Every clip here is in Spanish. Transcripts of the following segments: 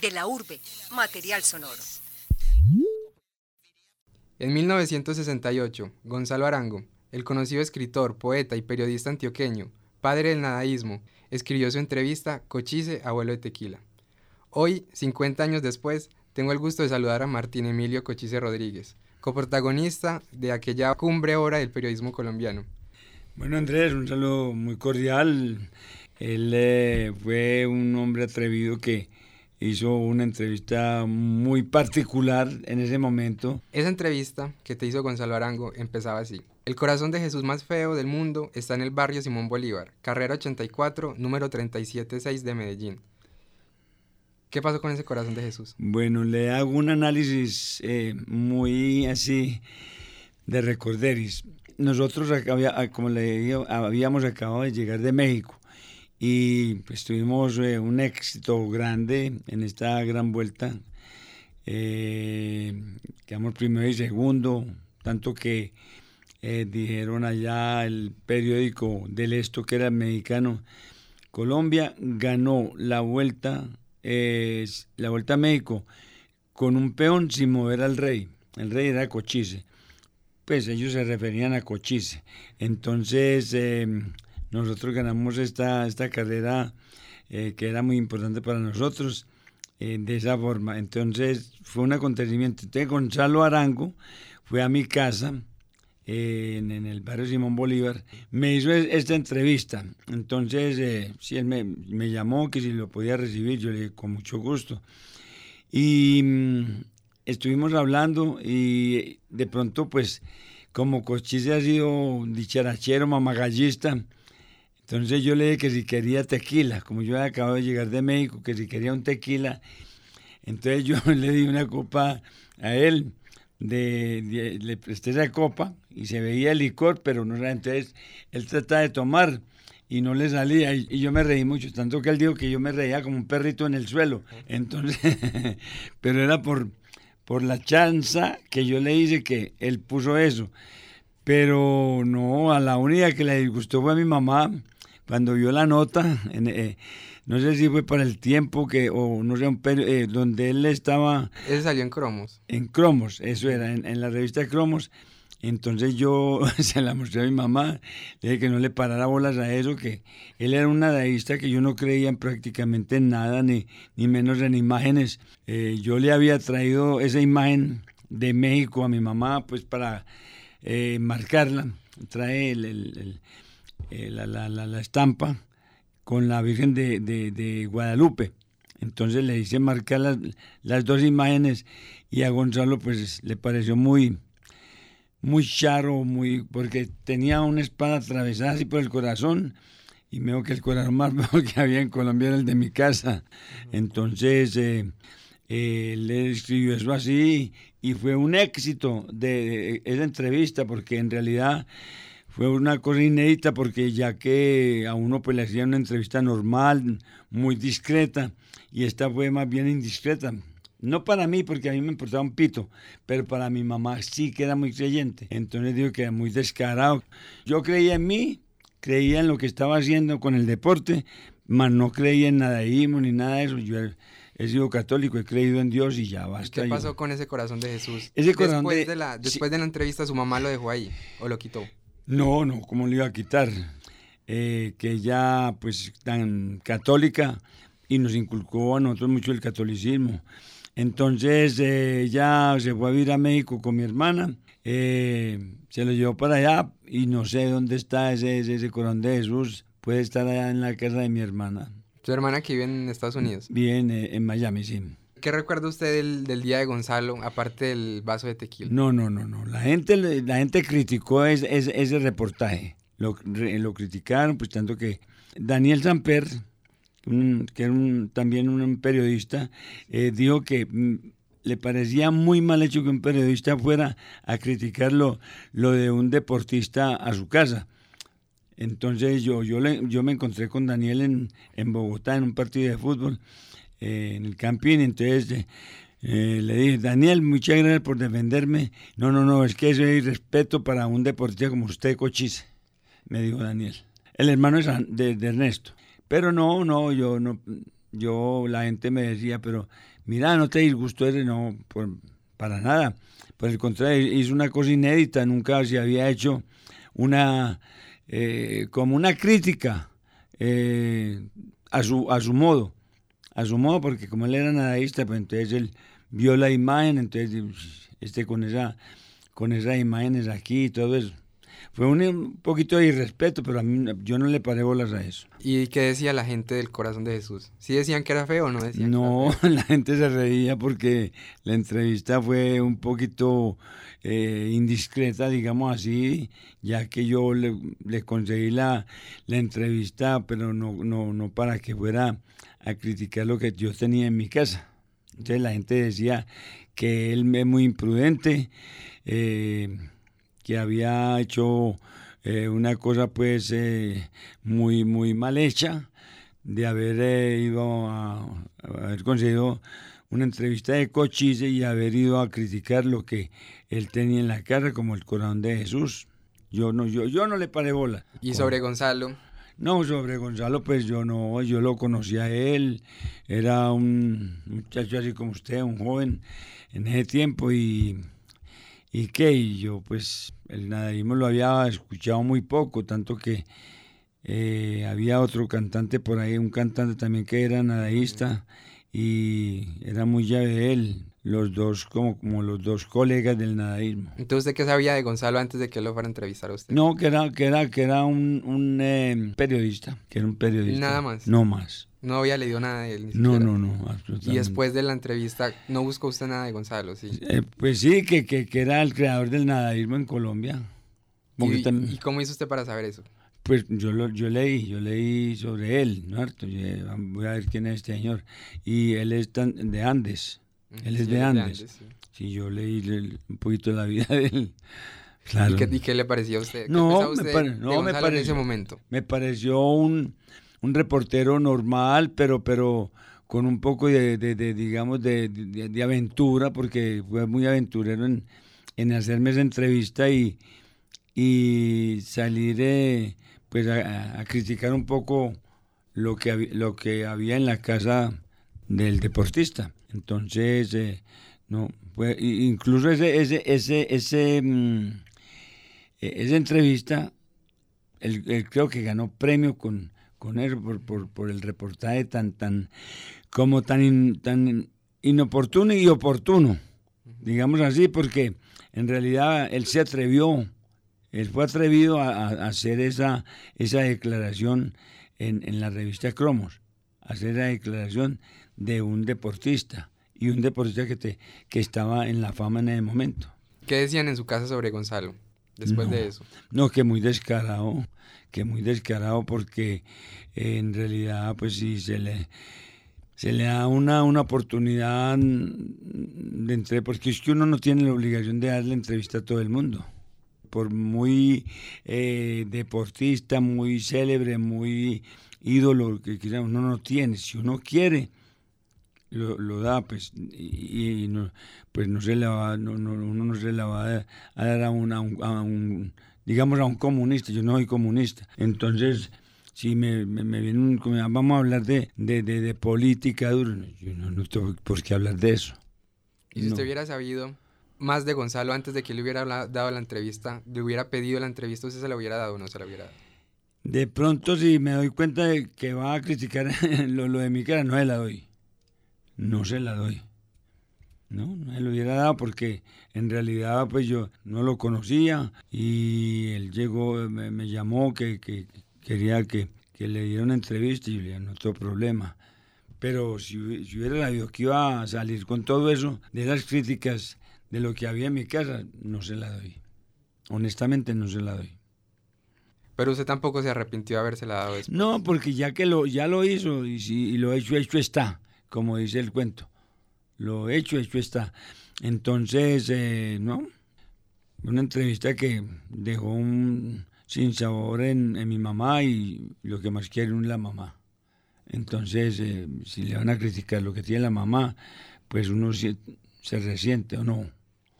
De la urbe, material sonoro. En 1968, Gonzalo Arango, el conocido escritor, poeta y periodista antioqueño, padre del nadaísmo, escribió su entrevista Cochise, abuelo de tequila. Hoy, 50 años después, tengo el gusto de saludar a Martín Emilio Cochise Rodríguez, coprotagonista de aquella cumbre hora del periodismo colombiano. Bueno, Andrés, un saludo muy cordial. Él eh, fue un hombre atrevido que hizo una entrevista muy particular en ese momento. Esa entrevista que te hizo Gonzalo Arango empezaba así. El corazón de Jesús más feo del mundo está en el barrio Simón Bolívar, carrera 84, número 376 de Medellín. ¿Qué pasó con ese corazón de Jesús? Bueno, le hago un análisis eh, muy así de recorderis. Nosotros, como le digo, habíamos acabado de llegar de México y pues tuvimos eh, un éxito grande en esta gran vuelta. Eh, quedamos primero y segundo, tanto que eh, dijeron allá el periódico del esto que era mexicano, Colombia ganó la vuelta, la vuelta a México con un peón sin mover al rey. El rey era Cochise. Pues ellos se referían a Cochise. Entonces nosotros ganamos esta, esta carrera eh, que era muy importante para nosotros eh, de esa forma. Entonces fue un acontecimiento. Entonces Gonzalo Arango fue a mi casa eh, en, el barrio Simón Bolívar, me hizo esta entrevista. Entonces, si él me, llamó, que si lo podía recibir, yo le dije, con mucho gusto. Y mm, estuvimos hablando y de pronto, pues, como Cochise ha sido dicharachero, mamagallista, entonces yo le dije que si quería tequila, como yo acabado de llegar de México, que si quería un tequila. Entonces yo le di una copa a él, de, le presté esa copa y se veía el licor, pero no era. Entonces él trataba de tomar y no le salía. Y, yo me reí mucho, tanto que él dijo que yo me reía como un perrito en el suelo. Entonces, pero era por, por la chanza que yo le hice que él puso eso. Pero no, a la única que le disgustó fue a mi mamá cuando vio la nota, eh, no sé si fue para el tiempo que, o no sé, un eh, donde él estaba... Él salió en Cromos. En Cromos, eso era, en, la revista Cromos. Entonces yo se la mostré a mi mamá, le dije que no le parara bolas a eso, que él era un nadaísta que yo no creía en prácticamente nada, ni, ni menos en imágenes. Eh, yo le había traído esa imagen de México a mi mamá, pues para marcarla. Trae el eh, la, la, la, estampa con la Virgen de, de, Guadalupe. Entonces le hice marcar las, las, dos imágenes y a Gonzalo pues le pareció muy, muy charo, muy, porque tenía una espada atravesada así por el corazón y me dijo que el corazón más mejor que había en Colombia era el de mi casa. Entonces eh, eh, le escribió eso así y fue un éxito de esa entrevista porque en realidad fue una cosa inédita porque ya que a uno pues le hacían una entrevista normal, muy discreta, y esta fue más bien indiscreta. No para mí, porque a mí me importaba un pito, pero para mi mamá sí que era muy creyente. Entonces digo que era muy descarado. Yo creía en mí, creía en lo que estaba haciendo con el deporte, mas no creía en nadaísmo ni nada de eso. Yo he sido católico, he creído en Dios y ya basta. ¿Qué pasó con ese corazón de Jesús? Ese después, de, la, después de la entrevista, su mamá lo dejó ahí o lo quitó. No, no, ¿cómo le iba a quitar? Eh, que ya, pues, tan católica y nos inculcó a nosotros mucho el catolicismo. Entonces, eh, ya se fue a vivir a México con mi hermana, eh, se lo llevó para allá y no sé dónde está ese, ese, corazón de Jesús. Puede estar allá en la casa de mi hermana. ¿Tu hermana que vive en Estados Unidos? Vive en Miami, sí. ¿Qué recuerda usted del, día de Gonzalo, aparte del vaso de tequila? No, no, no, no. La gente, la gente criticó ese, reportaje. Lo, criticaron, pues tanto que Daniel Samper, que era también un periodista, eh, dijo que mm, le parecía muy mal hecho que un periodista fuera a criticar lo, de un deportista a su casa. Entonces yo, yo, le, yo me encontré con Daniel en Bogotá en un partido de fútbol eh, en el campín, entonces eh, eh, le dije, Daniel, muchas gracias por defenderme. No, no, no, es que eso es respeto para un deportista como usted, Cochise, me dijo Daniel. El hermano es de, Ernesto. Pero no, no, yo no, yo, la gente me decía, pero mira, no te disgustó ese, no, para nada. Por el contrario, hizo una cosa inédita, nunca se había hecho una, como una crítica a, su, a su modo, a su modo, porque como él era nadaísta, pues entonces él vio la imagen, entonces este con esa con esas imágenes aquí y todo eso. Fue un, poquito de irrespeto, pero a mí yo no le paré bolas a eso. ¿Y qué decía la gente del corazón de Jesús? ¿Sí decían que era feo o no decían? No, la gente se reía porque la entrevista fue un poquito eh, indiscreta, digamos así, ya que yo le, le conseguí la, la, entrevista, pero no, no, no para que fuera a criticar lo que yo tenía en mi casa. Entonces la gente decía que él es muy imprudente, eh, que había hecho eh, una cosa pues eh, muy, muy mal hecha de haber ido a, haber conseguido una entrevista de Cochise y haber ido a criticar lo que él tenía en la cara como el corazón de Jesús. Yo no, yo, yo no le paré bola. ¿Y sobre Gonzalo? No, sobre Gonzalo, pues yo no, yo lo conocí a él, era un muchacho así como usted, un joven en ese tiempo y, y qué, y yo pues el nadaísmo lo había escuchado muy poco, tanto que eh, había otro cantante por ahí, un cantante también que era nadaísta y era muy llave de él, los dos como, como los dos colegas del nadaísmo. Entonces, ¿qué sabía de Gonzalo antes de que lo fuera a entrevistar a usted? No, que era, que era, que era un, un eh, periodista, que era un periodista. Nada más. No más. No había leído nada de él. Ni no, no, no, absolutamente. Y después de la entrevista, ¿no buscó usted nada de Gonzalo? Sí. Eh, pues sí, que, que, que, era el creador del nadaísmo en Colombia. ¿Y, ¿Y cómo hizo usted para saber eso? Pues yo, lo, yo leí, yo leí sobre él, ¿no? voy a ver quién es este señor. Y él es de Andes. Él es de Andes. sí. yo leí un poquito de la vida de él. Claro. ¿Y, qué, le pareció a usted? No, me, no me pareció, en ese momento? Me pareció un, un reportero normal, pero, pero con un poco de, de, digamos, de, de, aventura, porque fue muy aventurero en, en hacerme esa entrevista y, y salir eh, pues a, criticar un poco lo que, lo que había en la casa del deportista. Entonces, eh, no, pues, incluso ese, ese, ese, ese mm, e, esa entrevista, él, creo que ganó premio con, con él por, por, el reportaje tan, tan, como tan, tan inoportuno y oportuno, digamos así, porque en realidad él se atrevió, él fue atrevido a, hacer esa, esa declaración en, en la revista Cromos, hacer la declaración de un deportista y un deportista que, te, que estaba en la fama en ese momento. ¿Qué decían en su casa sobre Gonzalo después de eso? No, que muy descarado, que muy descarado porque en realidad pues sí se le se le da una, una oportunidad de entre, porque es que uno no tiene la obligación de darle entrevista a todo el mundo. Por muy eh, deportista, muy célebre, muy ídolo que uno no tiene. Si uno quiere, lo, lo da, pues, y, no, pues no se le va, no, no, uno no se le va a, dar a un, a un, digamos, a un comunista, yo no soy comunista. Entonces, si me, me, viene un, vamos a hablar de, de, de, política, yo no, no tengo por qué hablar de eso. ¿Y si usted hubiera sabido más de Gonzalo antes de que le hubiera dado la entrevista, le hubiera pedido la entrevista, usted se la hubiera dado o no se la hubiera dado? De pronto, si me doy cuenta de que va a criticar lo, lo de mi cara, no se la doy no se la doy. No, no se lo hubiera dado porque en realidad pues yo no lo conocía y él llegó, me, llamó que, quería que, le diera una entrevista y yo le dije, no tengo problema. Pero si, si hubiera sabido que iba a salir con todo eso, de esas críticas de lo que había en mi casa, no se la doy. Honestamente no se la doy. Pero usted tampoco se arrepintió de habérsela dado después. No, porque ya que lo, ya lo hizo y, si, y lo hecho, hecho está como dice el cuento. Lo hecho, hecho está. Entonces, eh, ¿no? Una entrevista que dejó un sinsabor en, en mi mamá y lo que más quiere es la mamá. Entonces, eh, si le van a criticar lo que tiene la mamá, pues uno se, se resiente o no.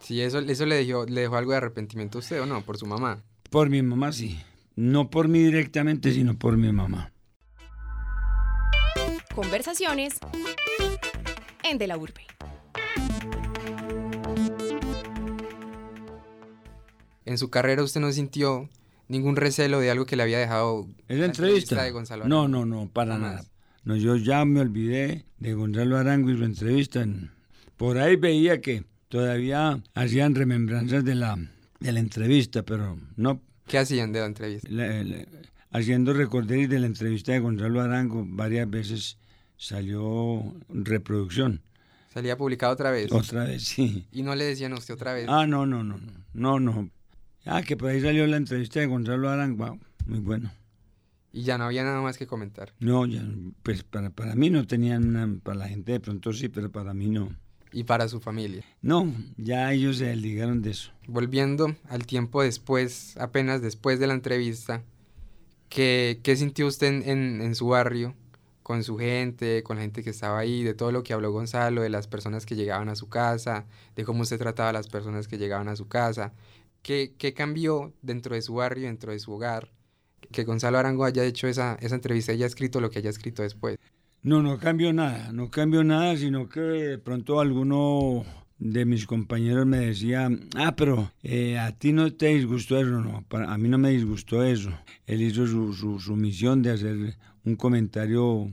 Sí, eso, eso le, dejó, le dejó algo de arrepentimiento a usted o no, por su mamá. Por mi mamá, sí. No por mí directamente, sino por mi mamá. Conversaciones en De la Urbe. En su carrera usted no sintió ningún recelo de algo que le había dejado ¿Es la entrevista? de Gonzalo no, Arango? no, no, para Jamás. nada. No, yo ya me olvidé de Gonzalo Arango y su entrevista. Por ahí veía que todavía hacían remembranzas de la, de la entrevista, pero no ¿Qué hacían de la entrevista? la- la- haciendo recorderis de la entrevista de Gonzalo Arango, varias veces salió reproducción. Salía publicado otra vez. Otra vez, sí. Y no le decían a usted otra vez. Ah, no, no, no, no, no, no. Ah, que por ahí salió la entrevista de Gonzalo Arango, wow, muy bueno. Y ya no había nada más que comentar. No, ya, pues para, para mí no tenían, una- para la gente de pronto sí, pero para mí no. Y para su familia. No, ya ellos se desligaron de eso. Volviendo al tiempo después, apenas después de la entrevista, ¿qué, qué sintió usted en, en- en su barrio? Con su gente, con la gente que estaba ahí, de todo lo que habló Gonzalo, de las personas que llegaban a su casa, de cómo usted trataba a las personas que llegaban a su casa. ¿Qué, qué cambió dentro de su barrio, dentro de su hogar? Que Gonzalo Arango haya hecho esa, esa entrevista y haya escrito lo que haya escrito después. No, no cambió nada, no cambió nada, sino que de pronto alguno de mis compañeros me decía, ah, pero eh, a ti no te disgustó eso, no, para, a mí no me disgustó eso. Él hizo su, su, su misión de hacer un comentario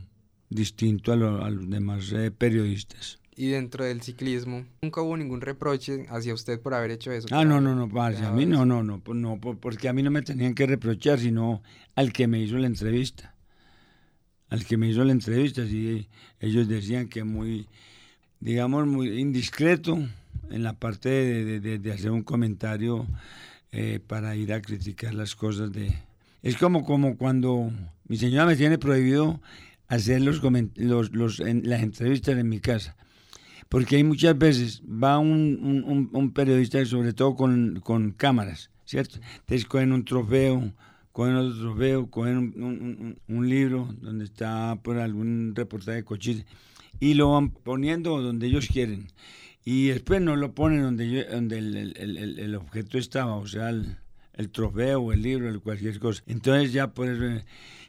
distinto a, lo- a los demás eh, periodistas. Y dentro del ciclismo, nunca hubo ningún reproche hacia usted por haber hecho eso. Ah, no, no, no, parce, a dejado mí no, no, no, pues no, por- porque a mí no me tenían que reprochar, sino al que me hizo la entrevista. Al que me hizo la entrevista, sí, ellos decían que muy, digamos, muy indiscreto en la parte de, de- de- hacer un comentario eh, para ir a criticar las cosas de... Es como, como cuando mi señora me tiene prohibido hacer los, los, los- en- las entrevistas en mi casa. Porque hay muchas veces, va un, un- un- periodista, sobre todo con, con cámaras, ¿cierto? Entonces cogen un trofeo, cogen otro trofeo, cogen un- un libro donde está por algún reportaje de cochise y lo van poniendo donde ellos quieren. Y después no lo ponen donde, yo- donde el, el- el- el- objeto estaba, o sea, el, trofeo o el libro, el cualquier cosa. Entonces ya por eso,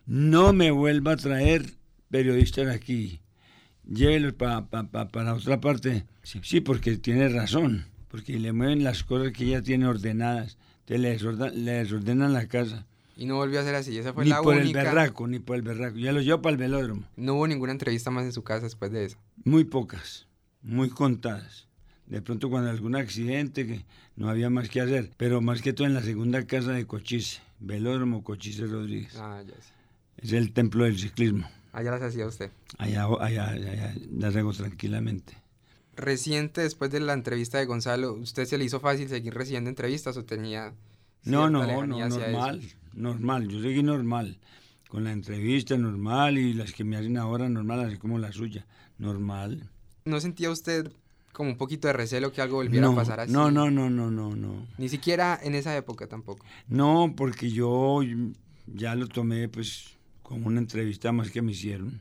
no me vuelva a traer periodistas aquí llévelos pa- pa- pa- para otra parte. Sí, sí, porque tiene razón, porque le mueven las cosas que ella tiene ordenadas, entonces le, desorda- le desordenan la casa. Y no volvió a ser así. Esa fue Ni la por el única. berraco, ni por el berraco. Ya lo llevo para el velódromo. No hubo ninguna entrevista más en su casa después de eso. Muy pocas, muy contadas. De pronto cuando algún accidente que no había más que hacer, pero más que todo en la segunda casa de Cochise, velódromo Cochise Rodríguez. Ah, ya sí. Es el templo del ciclismo. Allá las hacía usted. Allá, allá, allá las hago tranquilamente. Reciente, después de la entrevista de Gonzalo, ¿usted se le hizo fácil seguir recibiendo entrevistas o tenía No, no, no, eso? Normal. Yo seguí normal. Con la entrevista normal y las que me hacen ahora normal, así como la suya. Normal. ¿No sentía usted como un poquito de recelo que algo volviera no, a pasar así? no, no, no, no, no, no. Ni siquiera en esa época tampoco. No, porque yo ya lo tomé pues como una entrevista más que me hicieron.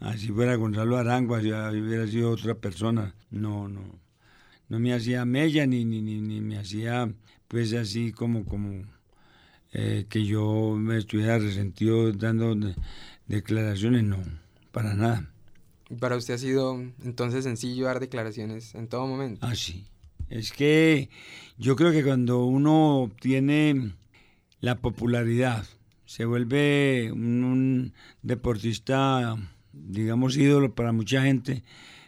Así fuera Gonzalo Arango, así hubiera sido otra persona. No, no. No me hacía mella ni, ni, ni, ni me hacía pues así como, como eh, que yo me estuviera resentido dando de- declaraciones, no, para nada. Y para usted ha sido entonces sencillo dar declaraciones en todo momento. Así. Es que yo creo que cuando uno tiene la popularidad, se vuelve un, un deportista, digamos, ídolo para mucha gente,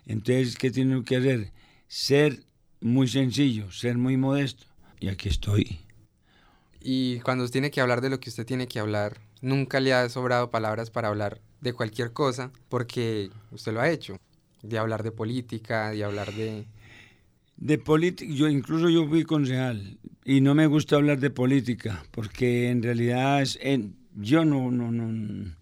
entonces, ¿qué tiene que hacer? Ser muy sencillo, ser muy modesto. Y aquí estoy. Y cuando tiene que hablar de lo que usted tiene que hablar, nunca le ha sobrado palabras para hablar de cualquier cosa, porque usted lo ha hecho. De hablar de política, de hablar de... De política, yo incluso yo fui concejal y no me gusta hablar de política porque en realidad es, en- yo no, no, no,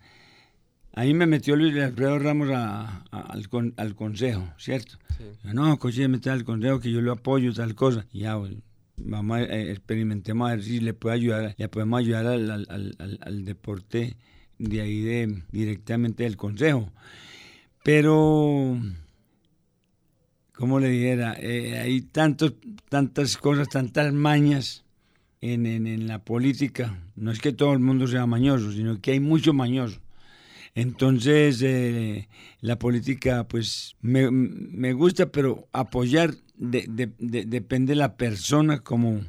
a mí me metió Luis Alfredo Ramos a- a- al, con- al consejo, ¿cierto? Sí. Yo, no, coche, mete al consejo que yo lo apoyo, tal cosa. Y ya, pues, vamos a eh, experimentemos a si le puede ayudar, le podemos ayudar al, al- al- deporte de ahí de, directamente del consejo. Pero ¿cómo le dijera? Eh, hay tantos, tantas cosas, tantas mañas en, en- en la política. No es que todo el mundo sea mañoso, sino que hay mucho mañoso. Entonces, eh, la política, pues, me, me, gusta, pero apoyar de, de, de, depende de la persona como,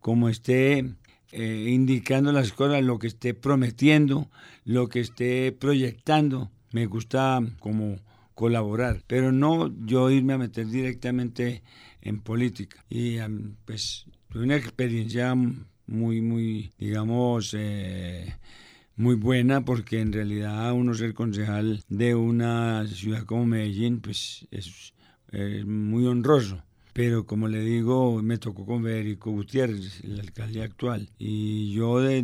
como esté eh, indicando las cosas, lo que esté prometiendo, lo que esté proyectando. Me gusta como colaborar, pero no yo irme a meter directamente en política. Y pues una experiencia muy, muy, digamos, eh, muy buena porque en realidad uno ser concejal de una ciudad como Medellín, pues es, muy honroso. Pero como le digo, me tocó con Federico Gutiérrez, el alcalde actual. Y yo de,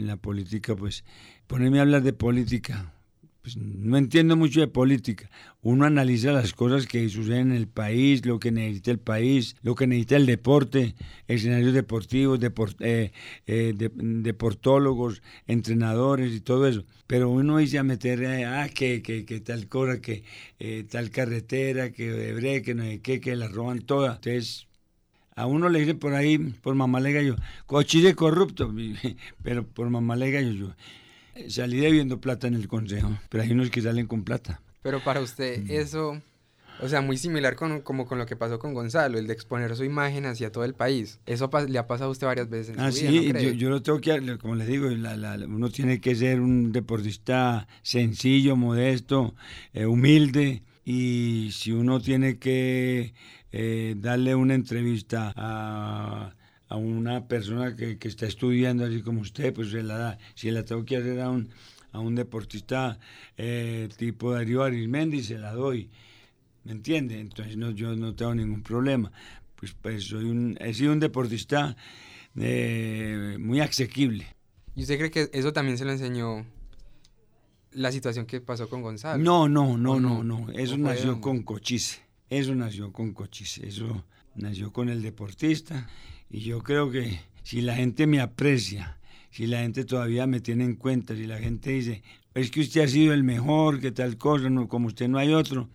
la política, pues ponerme a hablar de política, pues, no entiendo mucho de política. Uno analiza las cosas que suceden en el país, lo que necesita el país, lo que necesita el deporte, escenarios deportivos, eh, eh, deportólogos, entrenadores y todo eso. Pero uno dice a meter, eh, ah, que, que, que, tal cosa, que tal carretera, que hebre, que no sé qué, que la roban toda. Entonces, a uno le dice por ahí, por mamá le gallo, cochille corrupto, pero por yo salí debiendo plata en el consejo, pero hay unos que salen con plata. Pero para usted mm. eso, o sea, muy similar con, como con lo que pasó con Gonzalo, el de exponer su imagen hacia todo el país. Eso le ha pasado a usted varias veces en ah, su sí, vida, yo, yo, lo tengo que, como le digo, uno tiene que ser un deportista sencillo, modesto, eh, humilde, y si uno tiene que eh, darle una entrevista a a una persona que, que, está estudiando así como usted, pues se la da. Si la tengo que hacer a un, a un deportista eh, tipo Darío Arismendi, se la doy. ¿Me entiende? Entonces no, yo no tengo ningún problema. Pues, pues soy un, he sido un deportista eh, muy asequible. ¿Y usted cree que eso también se lo enseñó la situación que pasó con Gonzalo? No, no, no, no, no. Eso nació con Cochise. Eso nació con Cochise. Eso nació con el deportista y yo creo que si la gente me aprecia, si la gente todavía me tiene en cuenta, si la gente dice, es que usted ha sido el mejor, que tal cosa, no, como usted no hay otro,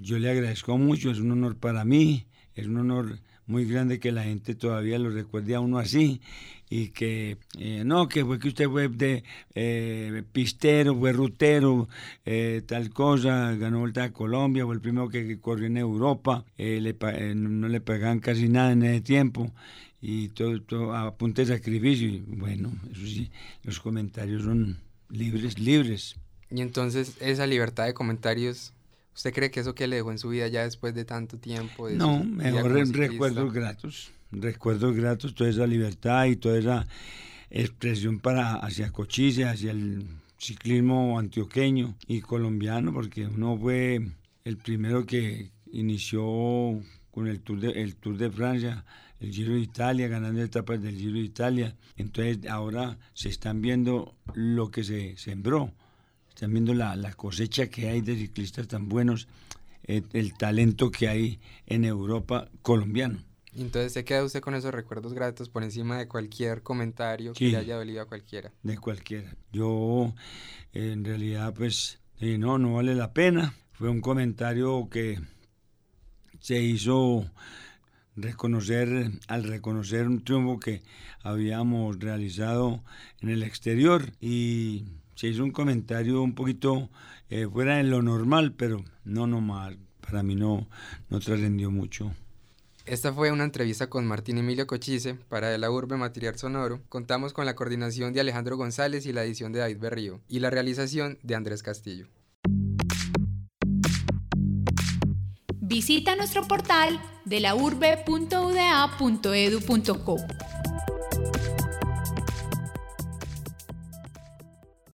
yo, le agradezco mucho, es un honor para mí, es un honor muy grande que la gente todavía lo recuerde a uno así y que eh, no, que fue que usted fue de eh, pistero, fue rutero, eh, tal cosa, ganó Vuelta a Colombia, fue el primero que, corrió en Europa, no le pagaban casi nada en ese tiempo y todo, todo a de sacrificio. Y bueno, eso sí, los comentarios son libres, libres. Y entonces esa libertad de comentarios ¿Usted cree que eso que le dejó en su vida ya después de tanto tiempo? no, mejor recuerdos gratos, recuerdos gratos, toda esa libertad y toda esa expresión para hacia Cochise, hacia el ciclismo antioqueño y colombiano, porque uno fue el primero que inició con el Tour de, el Tour de Francia, el Giro de Italia, ganando etapas del Giro de Italia. Entonces ahora se están viendo lo que se sembró están viendo la, cosecha que hay de ciclistas tan buenos, eh, el talento que hay en Europa colombiano. Entonces se queda usted con esos recuerdos gratos por encima de cualquier comentario que le haya dolido a cualquiera. De cualquiera. Yo en realidad pues no, no vale la pena. Fue un comentario que se hizo reconocer, al reconocer un triunfo que habíamos realizado en el exterior y se hizo un comentario un poquito eh, fuera de lo normal, pero no normal. Para mí no, no trascendió mucho. Esta fue una entrevista con Martín Emilio Cochise para de la Urbe Material Sonoro. Contamos con la coordinación de Alejandro González y la edición de David Berrío y la realización de Andrés Castillo. Visita nuestro portal de la urbe.uda.edu.co.